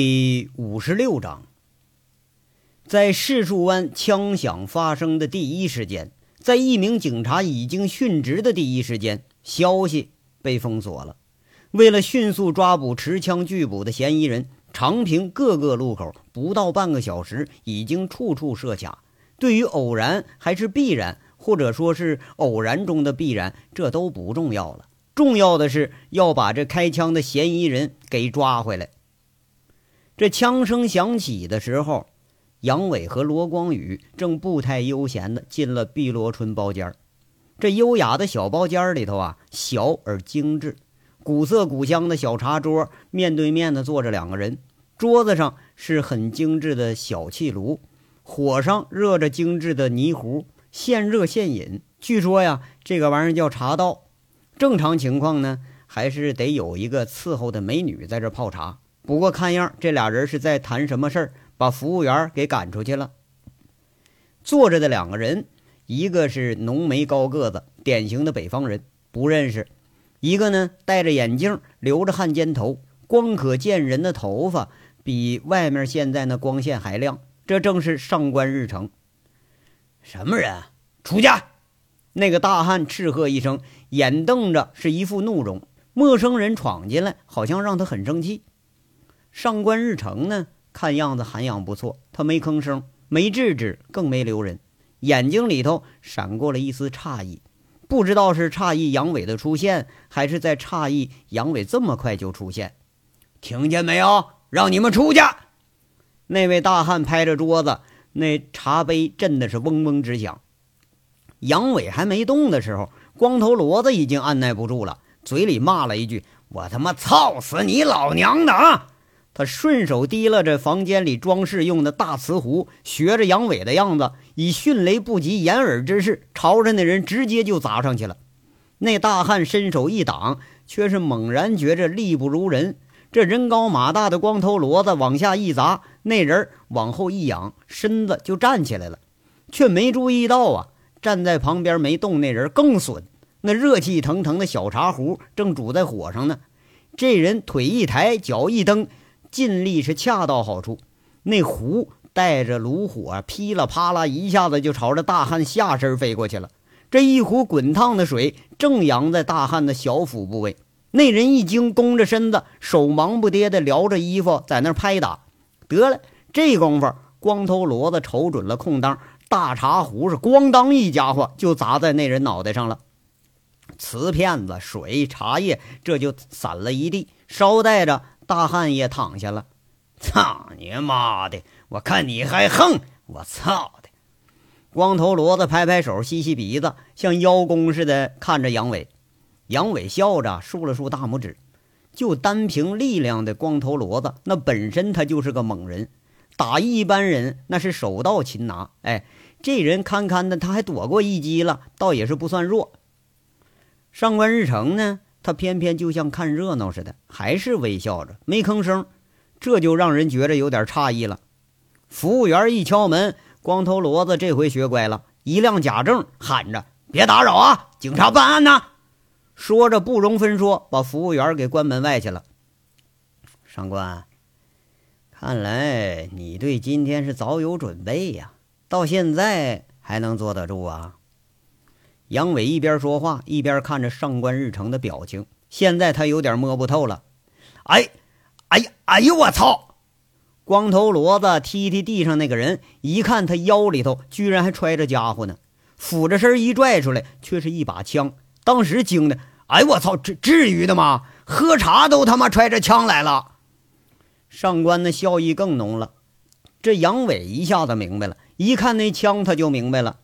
第五十六章，在柿树湾枪响发生的第一时间，在一名警察已经殉职的第一时间，消息被封锁了。为了迅速抓捕持枪拒捕的嫌疑人，长平各个路口不到半个小时，已经处处设卡。对于偶然还是必然，或者说是偶然中的必然，这都不重要了。重要的是要把这开枪的嫌疑人给抓回来。这枪声响起的时候，杨伟和罗光宇正步态悠闲的进了碧螺春包间这优雅的小包间里头啊，小而精致，古色古香的小茶桌，面对面的坐着两个人，桌子上是很精致的小气炉，火上热着精致的泥壶，现热现饮。据说呀，这个玩意儿叫茶道。正常情况呢，还是得有一个伺候的美女在这泡茶。不过看样，这俩人是在谈什么事儿，把服务员给赶出去了。坐着的两个人，一个是浓眉高个子，典型的北方人，不认识；一个呢，戴着眼镜，留着汉奸头，光可见人的头发比外面现在那光线还亮。这正是上官日成。什么人？出家！那个大汉斥喝一声，眼瞪着是一副怒容。陌生人闯进来，好像让他很生气。上官日成呢？看样子涵养不错，他没吭声，没制止，更没留人，眼睛里头闪过了一丝诧异，不知道是诧异杨伟的出现，还是在诧异杨伟这么快就出现。听见没有？让你们出去！那位大汉拍着桌子，那茶杯震的是嗡嗡直响。杨伟还没动的时候，光头骡子已经按耐不住了，嘴里骂了一句：“我他妈操死你老娘的啊！”他顺手提了这房间里装饰用的大瓷壶，学着杨伟的样子，以迅雷不及掩耳之势，朝着那人直接就砸上去了。那大汉伸手一挡，却是猛然觉着力不如人。这人高马大的光头骡子往下一砸，那人往后一仰，身子就站起来了，却没注意到啊，站在旁边没动那人更损。那热气腾腾的小茶壶正煮在火上呢，这人腿一抬，脚一蹬。尽力是恰到好处，那壶带着炉火，噼里啪啦一下子就朝着大汉下身飞过去了。这一壶滚烫的水正扬在大汉的小腹部位，那人一惊，弓着身子，手忙不迭地撩着衣服在那拍打。得了，这功夫，光头骡子瞅准了空当，大茶壶是咣当一家伙就砸在那人脑袋上了，瓷片子、水、茶叶这就散了一地，捎带着。大汉也躺下了，操你妈的！我看你还横！我操的！光头骡子拍拍手，吸吸鼻子，像邀功似的看着杨伟。杨伟笑着竖了竖大拇指。就单凭力量的光头骡子，那本身他就是个猛人，打一般人那是手到擒拿。哎，这人堪堪的，他还躲过一击了，倒也是不算弱。上官日成呢？他偏偏就像看热闹似的，还是微笑着，没吭声，这就让人觉着有点诧异了。服务员一敲门，光头骡子这回学乖了，一亮假证，喊着：“别打扰啊，警察办案呢。”说着不容分说，把服务员给关门外去了。上官，看来你对今天是早有准备呀，到现在还能坐得住啊？杨伟一边说话一边看着上官日成的表情，现在他有点摸不透了。哎，哎呀，哎呦，我操！光头骡子踢踢地上那个人，一看他腰里头居然还揣着家伙呢，俯着身一拽出来，却是一把枪。当时惊的，哎，我操，至至于的吗？喝茶都他妈揣着枪来了。上官的笑意更浓了。这杨伟一下子明白了，一看那枪他就明白了。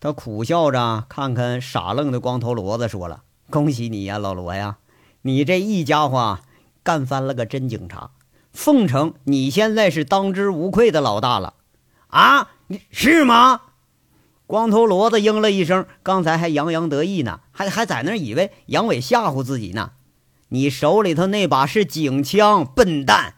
他苦笑着看看傻愣的光头骡子，说了：“恭喜你呀，老罗呀！你这一家伙干翻了个真警察，奉承你现在是当之无愧的老大了啊！你是吗？”光头骡子应了一声，刚才还洋洋得意呢，还还在那以为杨伟吓唬自己呢。你手里头那把是警枪，笨蛋！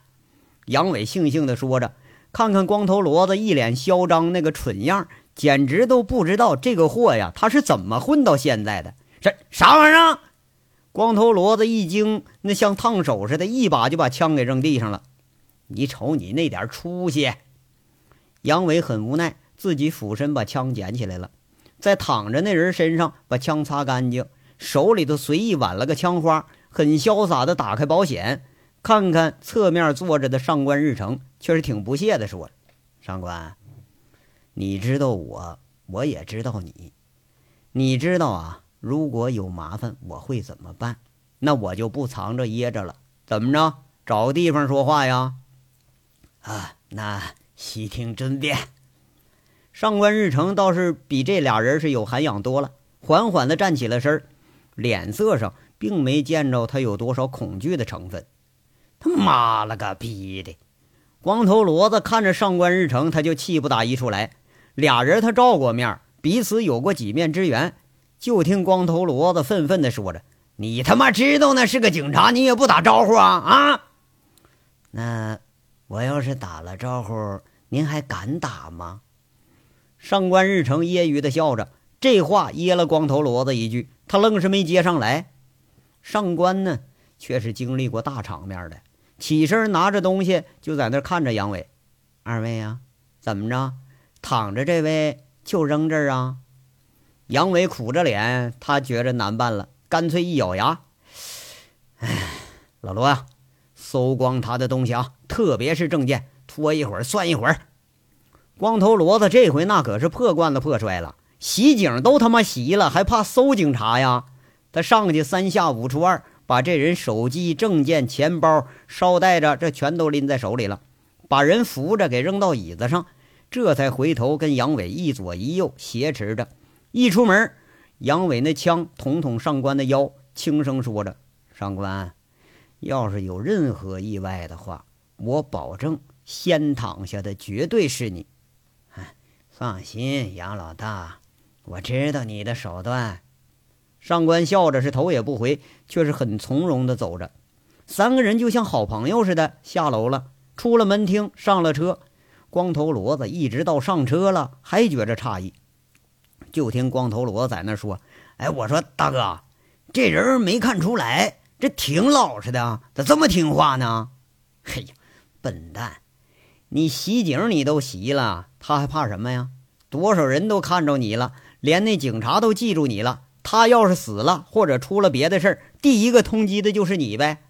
杨伟悻悻地说着，看看光头骡子一脸嚣张那个蠢样。简直都不知道这个货呀，他是怎么混到现在的？这啥玩意儿？光头骡子一惊，那像烫手似的，一把就把枪给扔地上了。你瞅你那点出息！杨伟很无奈，自己俯身把枪捡起来了，在躺着那人身上把枪擦干净，手里头随意挽了个枪花，很潇洒的打开保险，看看侧面坐着的上官日成，却是挺不屑的说：“上官，你知道我，我也知道你，你知道啊，如果有麻烦，我会怎么办？那我就不藏着掖着了。怎么着？找个地方说话呀？啊，那……”悉听尊便。上官日成倒是比这俩人是有涵养多了，缓缓的站起了身脸色上并没见着他有多少恐惧的成分。他妈了个逼的！光头骡子看着上官日成，他就气不打一处来。俩人他照过面，彼此有过几面之缘。就听光头骡子愤愤的说着：“你他妈知道那是个警察，你也不打招呼啊啊！那我要是打了招呼。”您还敢打吗？上官日成揶揄的笑着，这话噎了光头骡子一句，他愣是没接上来。上官呢，却是经历过大场面的，起身拿着东西就在那看着杨伟。二位啊，怎么着？躺着这位就扔这儿啊？杨伟苦着脸，他觉着难办了，干脆一咬牙：“哎，老罗呀，搜光他的东西啊，特别是证件。”拖一会儿算一会儿，光头骡子这回那可是破罐子破摔了。袭警都他妈袭了，还怕搜警察呀？他上去三下五除二，把这人手机、证件、钱包、捎带着这全都拎在手里了，把人扶着给扔到椅子上，这才回头跟杨伟一左一右挟持着。一出门，杨伟那枪捅捅上官的腰，轻声说着：“上官，要是有任何意外的话，我保证。”先躺下的绝对是你，哎，放心，杨老大，我知道你的手段。上官笑着，是头也不回，却是很从容的走着。三个人就像好朋友似的下楼了，出了门厅，上了车。光头骡子一直到上车了，还觉着诧异。就听光头骡子在那说：“哎，我说大哥，这人没看出来，这挺老实的，咋这么听话呢？”嘿呀，笨蛋！你袭警你都袭了，他还怕什么呀？多少人都看着你了，连那警察都记住你了。他要是死了或者出了别的事儿，第一个通缉的就是你呗。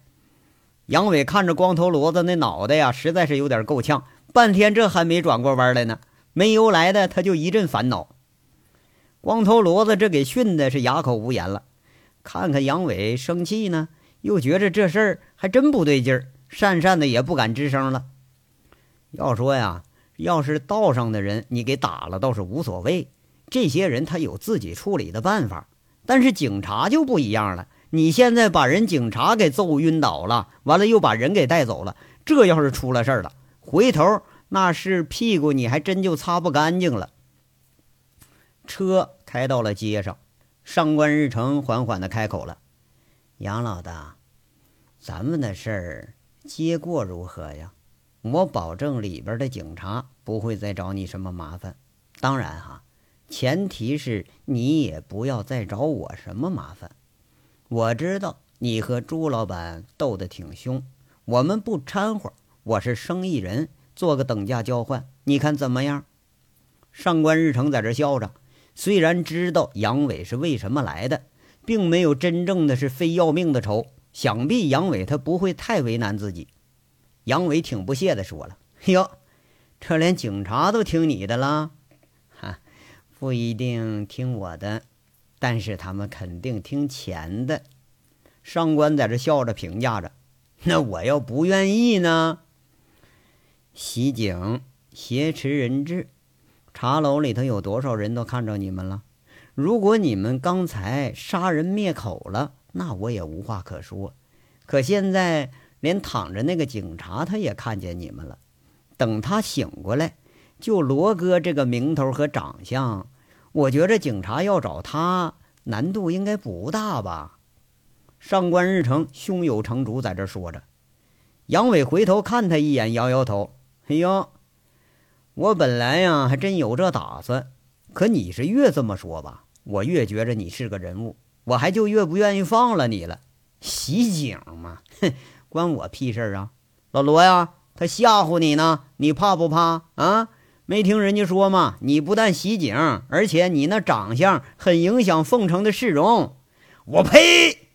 杨伟看着光头骡子那脑袋呀，实在是有点够呛，半天这还没转过弯来呢。没由来的他就一阵烦恼。光头骡子这给训的是哑口无言了。看看杨伟生气呢，又觉着这事儿还真不对劲儿，讪讪的也不敢吱声了。要说呀，要是道上的人你给打了倒是无所谓，这些人他有自己处理的办法。但是警察就不一样了，你现在把人警察给揍晕倒了，完了又把人给带走了，这要是出了事儿了，回头那是屁股你还真就擦不干净了。车开到了街上，上官日成缓缓的开口了：“杨老大，咱们的事儿接过如何呀？”我保证里边的警察不会再找你什么麻烦，当然哈，前提是你也不要再找我什么麻烦。我知道你和朱老板斗得挺凶，我们不掺和，我是生意人，做个等价交换，你看怎么样？上官日成在这笑着，虽然知道杨伟是为什么来的，并没有真正的是非要命的仇，想必杨伟他不会太为难自己。杨伟挺不屑的说了：“哟，这连警察都听你的了？哈，不一定听我的，但是他们肯定听钱的。”上官在这笑着评价着：“那我要不愿意呢？袭警、挟持人质，茶楼里头有多少人都看着你们了？如果你们刚才杀人灭口了，那我也无话可说。可现在……”连躺着那个警察，他也看见你们了。等他醒过来，就罗哥这个名头和长相，我觉着警察要找他难度应该不大吧？上官日成胸有成竹在这说着。杨伟回头看他一眼，摇摇头：“哎呦，我本来呀还真有这打算，可你是越这么说吧，我越觉着你是个人物，我还就越不愿意放了你了。袭警嘛，哼！”关我屁事啊！老罗呀，他吓唬你呢，你怕不怕啊？没听人家说吗？你不但袭警，而且你那长相很影响凤城的市容。我呸！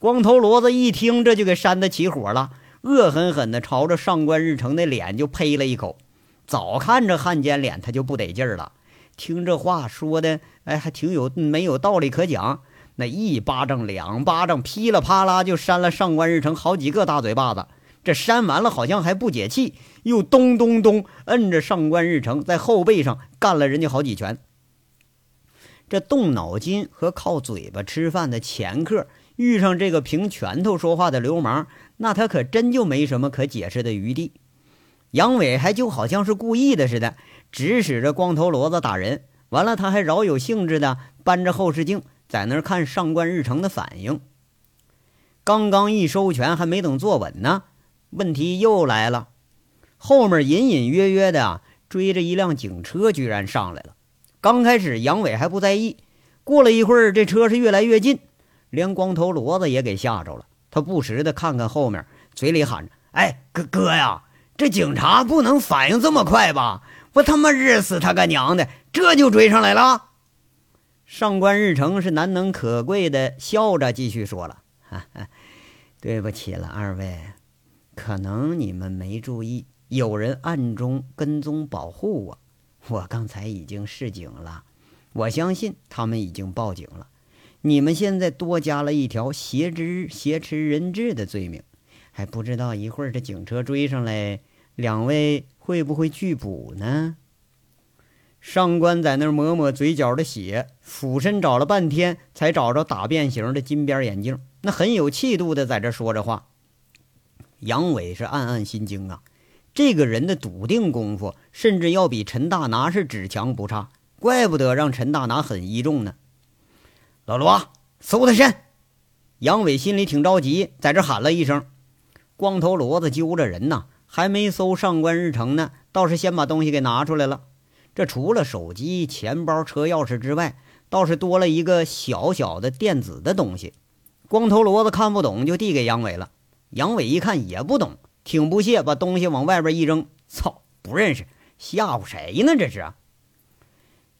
光头骡子一听，这就给扇得起火了，恶狠狠地朝着上官日成的脸就呸了一口。早看着汉奸脸，他就不得劲儿了。听这话说的，哎，还挺有没有道理可讲。那一巴掌、两巴掌，噼里啪啦就扇了上官日成好几个大嘴巴子。这扇完了，好像还不解气，又咚咚咚摁着上官日成在后背上干了人家好几拳。这动脑筋和靠嘴巴吃饭的前客，遇上这个凭拳头说话的流氓，那他可真就没什么可解释的余地。杨伟还就好像是故意的似的，指使着光头骡子打人。完了，他还饶有兴致的搬着后视镜在那儿看上官日成的反应。刚刚一收拳，还没等坐稳呢。问题又来了，后面隐隐约约的追着一辆警车，居然上来了。刚开始杨伟还不在意，过了一会儿，这车是越来越近，连光头骡子也给吓着了。他不时的看看后面，嘴里喊着：“哎，哥哥呀，这警察不能反应这么快吧？我他妈日死他个娘的，这就追上来了！”上官日成是难能可贵的笑着继续说了：“哈哈，对不起了，二位。”可能你们没注意，有人暗中跟踪保护我。我刚才已经示警了，我相信他们已经报警了。你们现在多加了一条挟持挟持人质的罪名，还不知道一会儿这警车追上来，两位会不会拒捕呢？上官在那儿抹抹嘴角的血，俯身找了半天，才找着打变形的金边眼镜，那很有气度的在这说着话。杨伟是暗暗心惊啊，这个人的笃定功夫，甚至要比陈大拿是只强不差，怪不得让陈大拿很倚重呢。老罗，搜他身！杨伟心里挺着急，在这喊了一声。光头骡子揪着人呢，还没搜上官日成呢，倒是先把东西给拿出来了。这除了手机、钱包、车钥匙之外，倒是多了一个小小的电子的东西。光头骡子看不懂，就递给杨伟了。杨伟一看也不懂，挺不屑，把东西往外边一扔。操，不认识，吓唬谁呢？这是。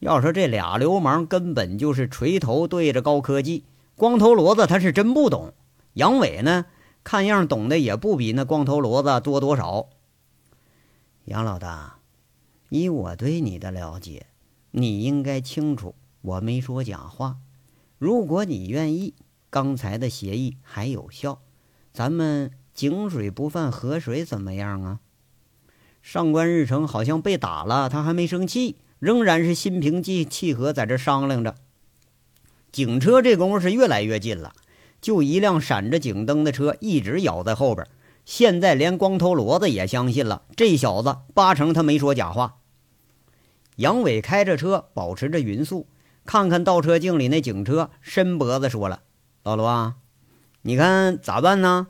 要说这俩流氓根本就是锤头对着高科技。光头骡子他是真不懂，杨伟呢，看样懂的也不比那光头骡子多多少。杨老大，以我对你的了解，你应该清楚，我没说假话。如果你愿意，刚才的协议还有效。咱们井水不犯河水，怎么样啊？上官日成好像被打了，他还没生气，仍然是心平气气和，在这商量着。警车这功夫是越来越近了，就一辆闪着警灯的车一直咬在后边。现在连光头骡子也相信了，这小子八成他没说假话。杨伟开着车，保持着匀速，看看倒车镜里那警车，伸脖子说了：“老罗啊。”你看咋办呢？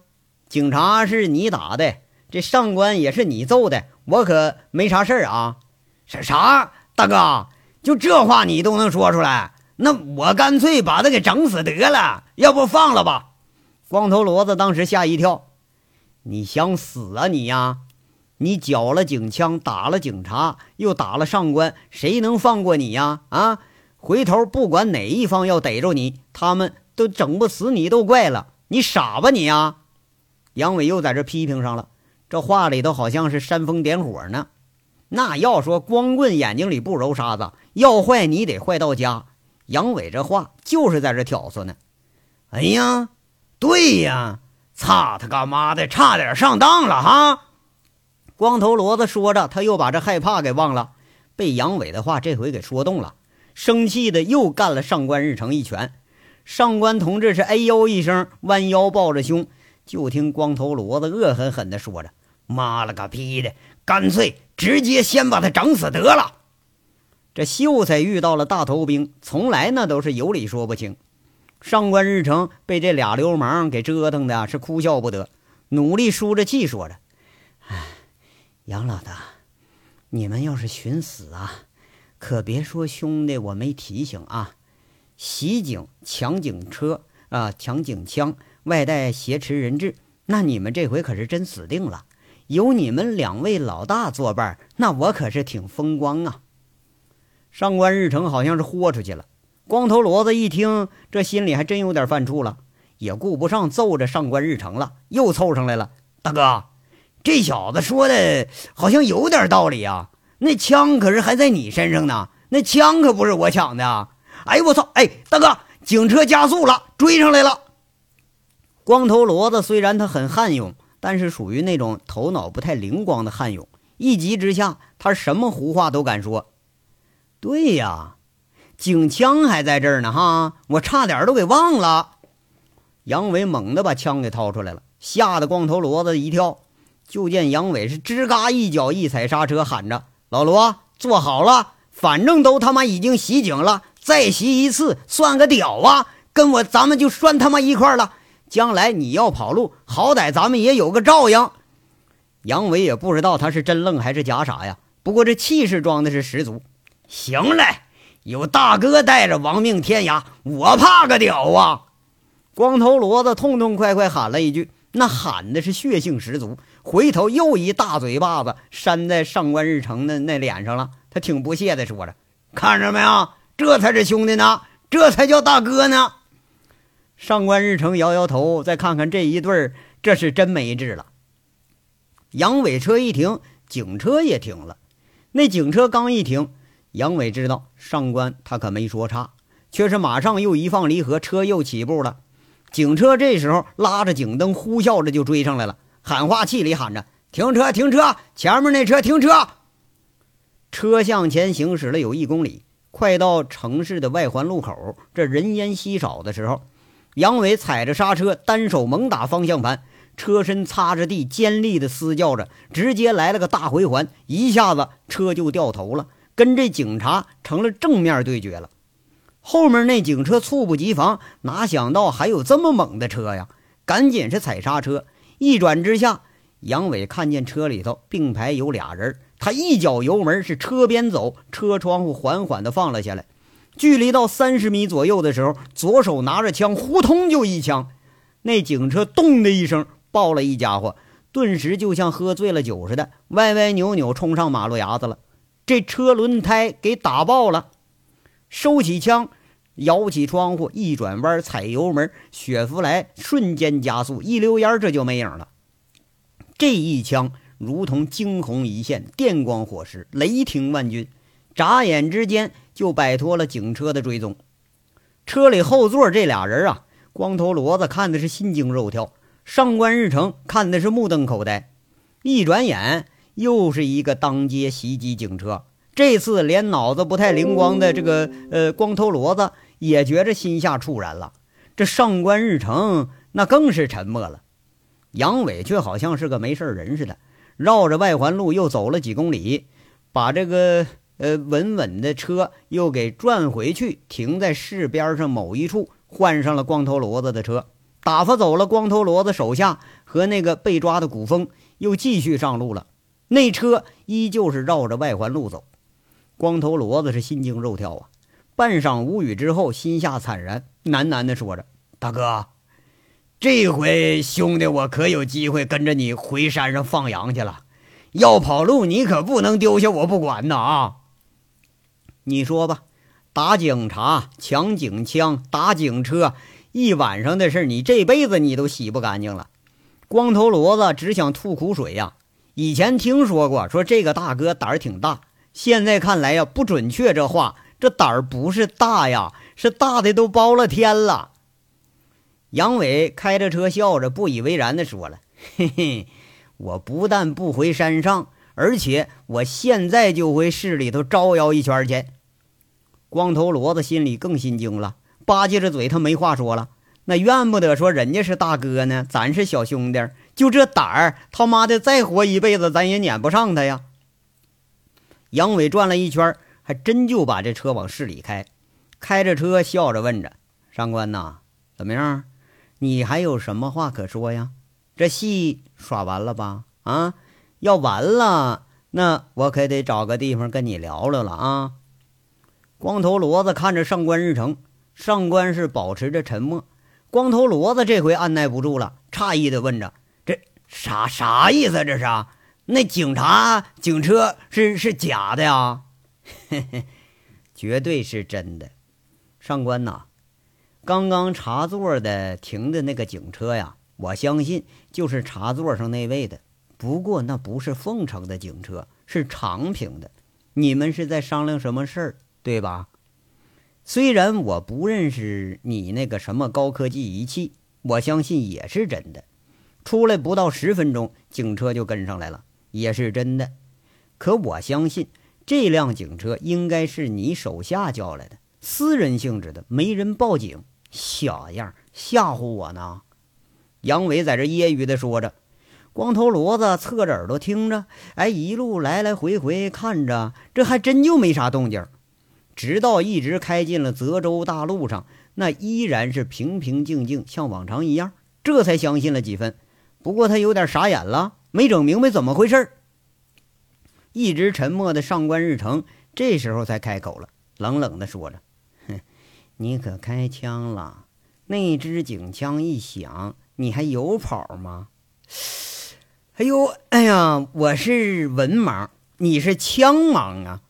警察是你打的，这上官也是你揍的，我可没啥事儿啊。啥啥？大哥，就这话你都能说出来？那我干脆把他给整死得了，要不放了吧？光头骡子当时吓一跳，你想死啊你呀？你缴了警枪，打了警察，又打了上官，谁能放过你呀？啊！回头不管哪一方要逮着你，他们都整不死你都怪了。你傻吧你呀！杨伟又在这批评上了，这话里头好像是煽风点火呢。那要说光棍眼睛里不揉沙子，要坏你得坏到家。杨伟这话就是在这挑唆呢。哎呀，对呀，操他干妈的，差点上当了哈！光头骡子说着，他又把这害怕给忘了，被杨伟的话这回给说动了，生气的又干了上官日成一拳。上官同志是哎呦一声，弯腰抱着胸，就听光头骡子恶狠狠地说着：“妈了个逼的，干脆直接先把他整死得了。”这秀才遇到了大头兵，从来那都是有理说不清。上官日成被这俩流氓给折腾的是哭笑不得，努力输着气说着：“哎，杨老大，你们要是寻死啊，可别说兄弟我没提醒啊。”袭警、抢警车啊，抢警枪，外带挟持人质，那你们这回可是真死定了！有你们两位老大作伴，那我可是挺风光啊。上官日成好像是豁出去了。光头骡子一听，这心里还真有点犯怵了，也顾不上揍着上官日成了，又凑上来了。大哥，这小子说的好像有点道理啊。那枪可是还在你身上呢，那枪可不是我抢的。哎呦我操！哎，大哥，警车加速了，追上来了。光头骡子虽然他很悍勇，但是属于那种头脑不太灵光的悍勇，一急之下，他什么胡话都敢说。对呀。警枪还在这儿呢，哈！我差点都给忘了。杨伟猛地把枪给掏出来了，吓得光头骡子一跳。就见杨伟是吱嘎一脚一踩刹车，喊着：“老罗，坐好了，反正都他妈已经袭警了，再袭一次算个屌啊！跟我咱们就拴他妈一块了。将来你要跑路，好歹咱们也有个照应。”杨伟也不知道他是真愣还是假傻呀，不过这气势装的是十足。行嘞。有大哥带着亡命天涯，我怕个屌啊！光头骡子痛痛快快喊了一句，那喊的是血性十足。回头又一大嘴巴子扇在上官日成的那脸上了，他挺不屑的说着：“看着没有，这才是兄弟呢，这才叫大哥呢。”上官日成摇摇头，再看看这一对儿，这是真没治了。杨伟车一停，警车也停了。那警车刚一停。杨伟知道上官他可没说差，却是马上又一放离合，车又起步了。警车这时候拉着警灯，呼啸着就追上来了，喊话器里喊着：“停车，停车！前面那车停车！”车向前行驶了有一公里，快到城市的外环路口，这人烟稀少的时候，杨伟踩着刹车，单手猛打方向盘，车身擦着地，尖利的嘶叫着，直接来了个大回环，一下子车就掉头了。跟这警察成了正面对决了，后面那警车猝不及防，哪想到还有这么猛的车呀？赶紧是踩刹车，一转之下，杨伟看见车里头并排有俩人，他一脚油门是车边走，车窗户缓缓的放了下来，距离到三十米左右的时候，左手拿着枪，呼通就一枪，那警车咚的一声爆了一家伙，顿时就像喝醉了酒似的，歪歪扭扭冲上马路牙子了。这车轮胎给打爆了，收起枪，摇起窗户，一转弯，踩油门，雪佛兰瞬间加速，一溜烟这就没影了。这一枪如同惊鸿一现，电光火石，雷霆万钧，眨眼之间就摆脱了警车的追踪。车里后座这俩人啊，光头骡子看的是心惊肉跳，上官日成看的是目瞪口呆，一转眼。又是一个当街袭击警车，这次连脑子不太灵光的这个呃光头骡子也觉着心下怵然了。这上官日成那更是沉默了，杨伟却好像是个没事人似的，绕着外环路又走了几公里，把这个呃稳稳的车又给转回去，停在市边上某一处，换上了光头骡子的车，打发走了光头骡子手下和那个被抓的古风，又继续上路了。那车依旧是绕着外环路走，光头骡子是心惊肉跳啊！半晌无语之后，心下惨然，喃喃地说着：“大哥，这回兄弟我可有机会跟着你回山上放羊去了。要跑路，你可不能丢下我不管呐！啊，你说吧，打警察、抢警枪、打警车，一晚上的事，你这辈子你都洗不干净了。”光头骡子只想吐苦水呀。以前听说过，说这个大哥胆儿挺大。现在看来呀，不准确。这话，这胆儿不是大呀，是大的都包了天了。杨伟开着车，笑着不以为然地说了：“嘿嘿，我不但不回山上，而且我现在就回市里头招摇一圈去。”光头骡子心里更心惊了，吧唧着嘴，他没话说了。那怨不得说人家是大哥呢，咱是小兄弟。就这胆儿，他妈的再活一辈子，咱也撵不上他呀！杨伟转了一圈，还真就把这车往市里开，开着车笑着问着：“上官呐，怎么样？你还有什么话可说呀？这戏耍完了吧？啊，要完了，那我可得找个地方跟你聊聊了啊！”光头骡子看着上官日成，上官是保持着沉默。光头骡子这回按耐不住了，诧异的问着。这啥啥意思？这是那警察警车是是假的呀？嘿嘿，绝对是真的。上官呐，刚刚茶座的停的那个警车呀，我相信就是茶座上那位的。不过那不是凤城的警车，是长平的。你们是在商量什么事儿，对吧？虽然我不认识你那个什么高科技仪器，我相信也是真的。出来不到十分钟，警车就跟上来了，也是真的。可我相信这辆警车应该是你手下叫来的，私人性质的，没人报警。小样，吓唬我呢！杨伟在这揶揄的说着，光头骡子侧着耳朵听着，哎，一路来来回回看着，这还真就没啥动静。直到一直开进了泽州大路上，那依然是平平静静，像往常一样，这才相信了几分。不过他有点傻眼了，没整明白怎么回事一直沉默的上官日成这时候才开口了，冷冷的说着：“哼，你可开枪了？那支警枪一响，你还有跑吗？”“哎呦，哎呀，我是文盲，你是枪盲啊！”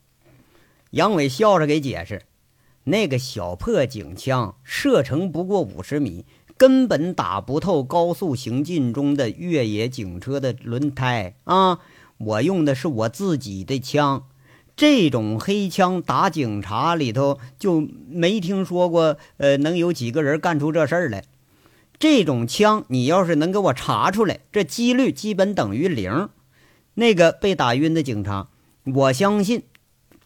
杨伟笑着给解释：“那个小破警枪射程不过五十米，根本打不透高速行进中的越野警车的轮胎啊！我用的是我自己的枪，这种黑枪打警察里头就没听说过。呃，能有几个人干出这事儿来？这种枪你要是能给我查出来，这几率基本等于零。那个被打晕的警察，我相信。”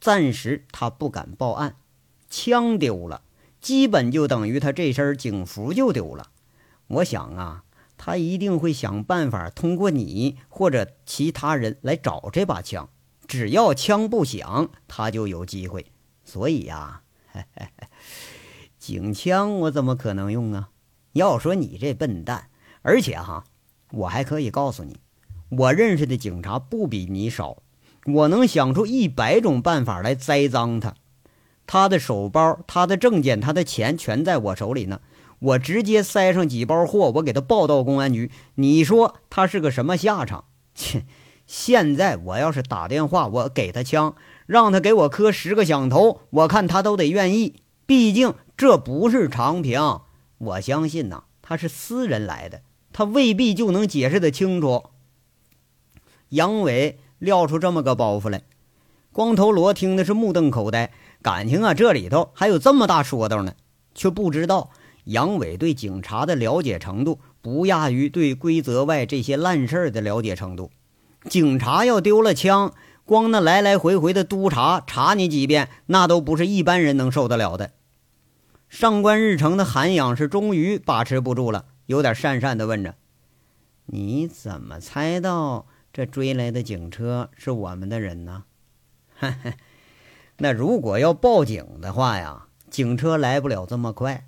暂时他不敢报案，枪丢了，基本就等于他这身警服就丢了。我想啊，他一定会想办法通过你或者其他人来找这把枪。只要枪不响，他就有机会。所以呀，警枪我怎么可能用啊？要说你这笨蛋，而且哈，我还可以告诉你，我认识的警察不比你少。我能想出一百种办法来栽赃他，他的手包、他的证件、他的钱全在我手里呢。我直接塞上几包货，我给他报到公安局。你说他是个什么下场？切！现在我要是打电话，我给他枪，让他给我磕十个响头，我看他都得愿意。毕竟这不是长平，我相信呐，他是私人来的，他未必就能解释得清楚。杨伟。撂出这么个包袱来，光头罗听的是目瞪口呆，感情啊这里头还有这么大说道呢，却不知道杨伟对警察的了解程度不亚于对规则外这些烂事儿的了解程度。警察要丢了枪，光那来来回回的督查查你几遍，那都不是一般人能受得了的。上官日成的涵养是终于把持不住了，有点讪讪的问着：“你怎么猜到？”这追来的警车是我们的人呢，那如果要报警的话呀，警车来不了这么快，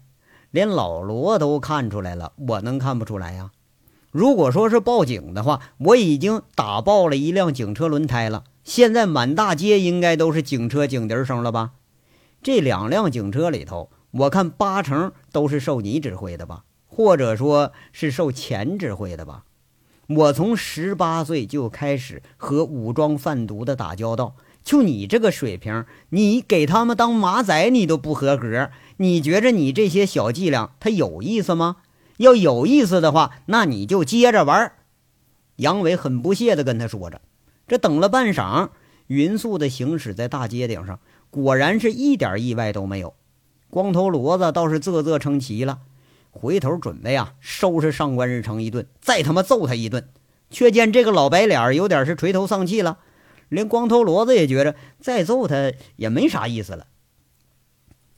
连老罗都看出来了，我能看不出来呀？如果说是报警的话，我已经打爆了一辆警车轮胎了，现在满大街应该都是警车警笛声了吧？这两辆警车里头，我看八成都是受你指挥的吧，或者说是受钱指挥的吧？我从十八岁就开始和武装贩毒的打交道，就你这个水平，你给他们当马仔，你都不合格。你觉着你这些小伎俩，他有意思吗？要有意思的话，那你就接着玩。杨伟很不屑地跟他说着。这等了半晌，匀速地行驶在大街顶上，果然是一点意外都没有。光头骡子倒是啧啧称奇了。回头准备啊，收拾上官日成一顿，再他妈揍他一顿。却见这个老白脸有点是垂头丧气了，连光头骡子也觉着再揍他也没啥意思了。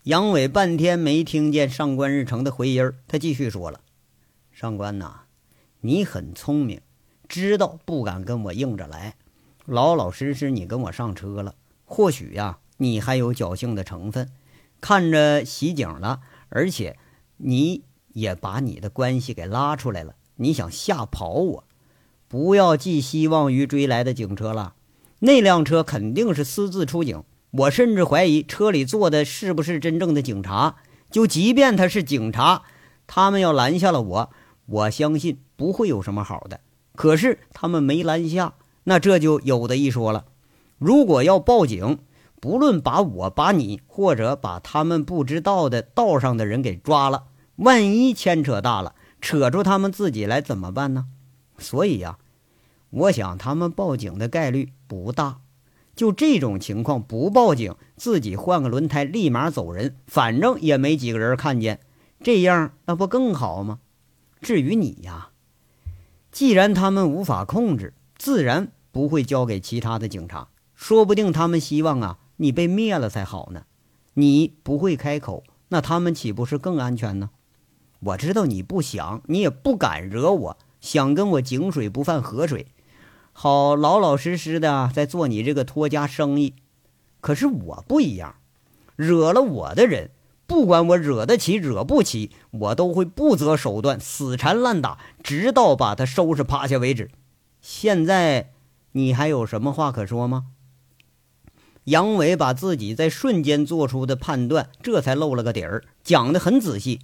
杨伟半天没听见上官日成的回音他继续说了：“上官呐，你很聪明，知道不敢跟我硬着来，老老实实你跟我上车了。或许呀，你还有侥幸的成分，看着袭警了，而且你。”也把你的关系给拉出来了，你想吓跑我？不要寄希望于追来的警车了，那辆车肯定是私自出警。我甚至怀疑车里坐的是不是真正的警察。就即便他是警察，他们要拦下了我，我相信不会有什么好的。可是他们没拦下，那这就有的一说了。如果要报警，不论把我、把你，或者把他们不知道的道上的人给抓了，万一牵扯大了，扯出他们自己来怎么办呢？所以呀，我想他们报警的概率不大。就这种情况，不报警，自己换个轮胎，立马走人，反正也没几个人看见，这样那不更好吗？至于你呀，既然他们无法控制，自然不会交给其他的警察。说不定他们希望啊，你被灭了才好呢。你不会开口，那他们岂不是更安全呢？我知道你不想，你也不敢惹我，想跟我井水不犯河水。好，老老实实的在做你这个托家生意，可是我不一样，惹了我的人，不管我惹得起惹不起，我都会不择手段，死缠烂打，直到把他收拾趴下为止。现在你还有什么话可说吗？杨伟把自己在瞬间做出的判断，这才露了个底儿，讲的很仔细。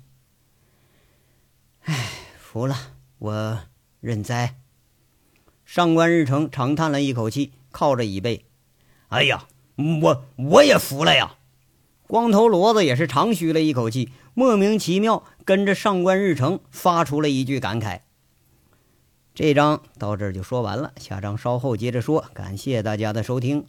哎，服了，我认栽。上官日成长叹了一口气，靠着椅背：“哎呀，我我也服了呀！”光头骡子也是长吁了一口气，莫名其妙跟着上官日成发出了一句感慨。这章到这儿就说完了，下章稍后接着说。感谢大家的收听。